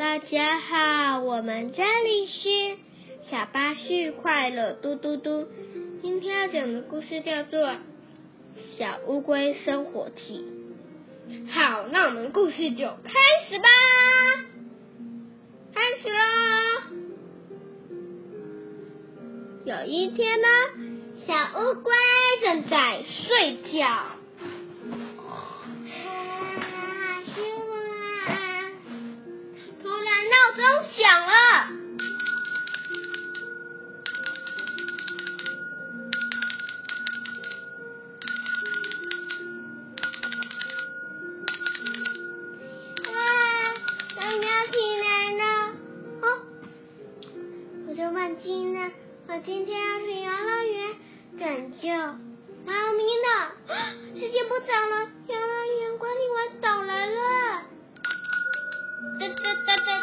大家好，我们这里是小巴士快乐嘟嘟嘟。今天要讲的故事叫做《小乌龟生活记》。好，那我们故事就开始吧，开始喽。有一天呢，小乌龟正在睡觉。响了，哇，刚刚起来了，哦，我就忘记了，我今天要去游乐园拯救猫咪呢，时间不早了，游乐园管理员到来了，哒哒。哒哒。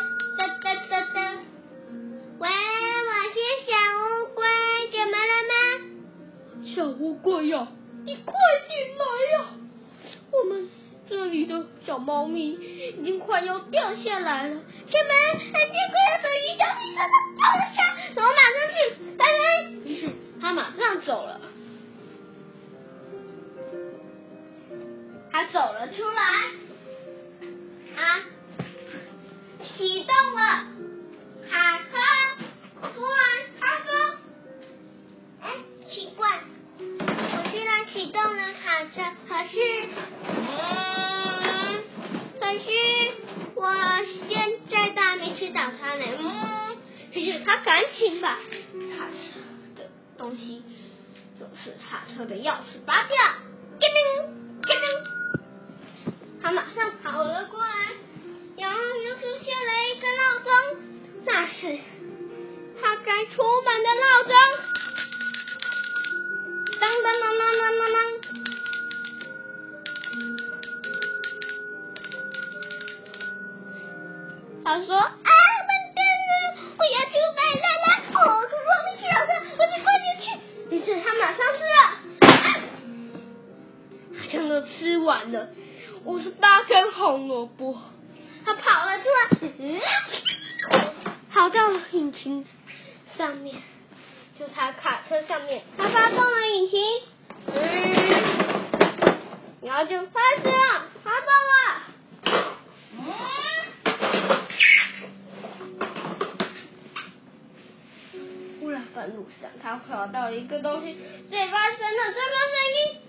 猫咪已经快要掉下来了。什么？它结果要走一小飞车的掉了下，我马上去，拜拜。于是它马上走了，它走了出来。啊启动了卡车，突然他说：“哎，奇怪，我居然启动了卡车，可是，嗯，可是我现在都还没吃早餐呢。”嗯，可是他赶紧把卡车的东西，就是卡车的钥匙拔掉，叮叮叮叮，他马上跑了过来他说：“啊，笨蛋啊，我要出门了啦！哦，可是我没吃早餐，我得快点去。”于是他马上吃了，他真的吃完了五十八根红萝卜。他跑了出来，嗯跑到了引擎上面，就他卡车上面，他发动了引擎，嗯后就开始了，发动了。忽然半路上，他跑到一个东西，最发生了这个声音，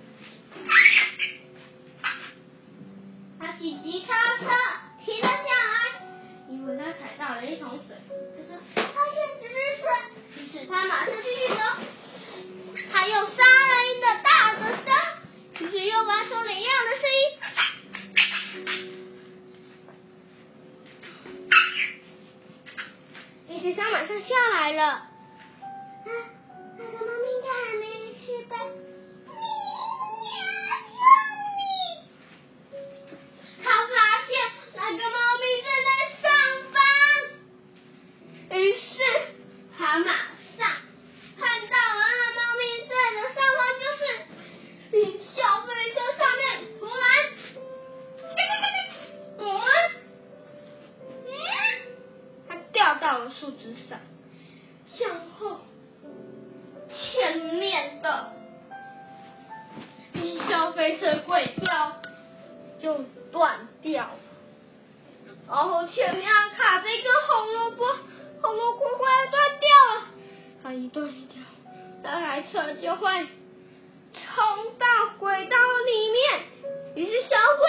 他紧急刹车。停了下来，因为他踩到了一桶水。他说：“发现止水。”于是他马上继续走。他又杀了一个大的山，于是又发出了一样的声音。于是他马上下来了。树枝上，向后，前面的云霄飞车轨道就断掉了，然后前面卡着一根红萝卜，红萝卜快要断掉了，它一断掉，那台车就会冲到轨道里面，于是小龟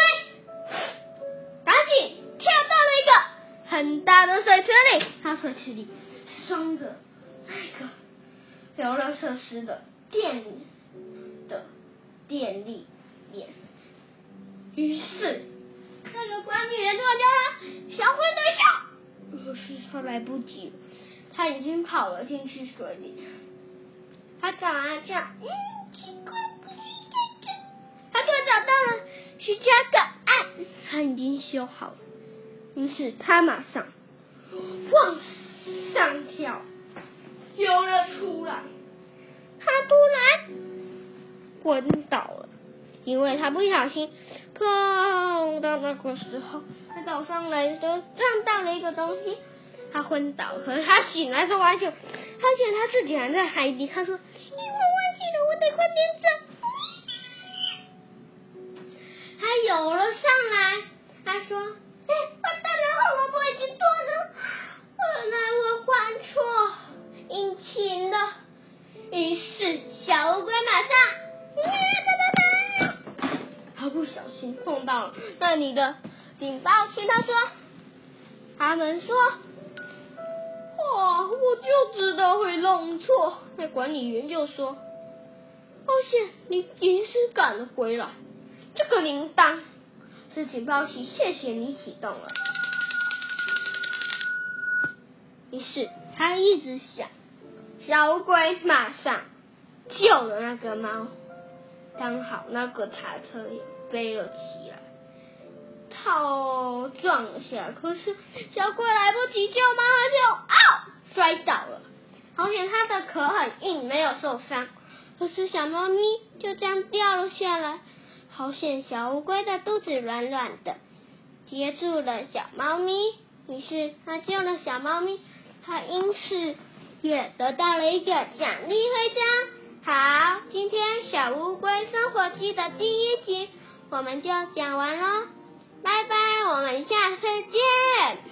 很大的水池里，他水池里装着那个游乐设施的电的电力。于是那个管理员突然叫他小龟等一下，可是他来不及，他已经跑了进去水里。他找啊找，嗯，奇怪，不是这个。他突然找到了徐家的岸，他已经修好了。于是他马上往上跳，游了出来。他突然昏倒了，因为他不小心碰到那个时候，他他早上来的撞到了一个东西，他昏倒。可是他醒来之后，发现发现他自己还在海底。他说：“咦，我忘记了，我得快点走。”他游了上来，他说：“哎，完蛋了，红萝卜已经断了，原来我换错引擎了。”于是小乌龟马上，他不小心碰到了那里的警报器。他说：“他们说，哇，我就知道会弄错。”那管理员就说：“抱歉，你临时赶了回来。这个铃铛警报器，谢谢你启动了。”于是他一直想。小乌龟马上救了那个猫，刚好那个卡车也飞了起来，头撞了下来。可是小龟来不及救猫，它就啊摔倒了。好险，它的壳很硬，没有受伤。可是小猫咪就这样掉了下来。好险，小乌龟的肚子软软的，接住了小猫咪。于是它救了小猫咪，它因此。也得到了一个奖励徽章。好，今天小乌龟生活记的第一集我们就讲完喽，拜拜，我们下次见。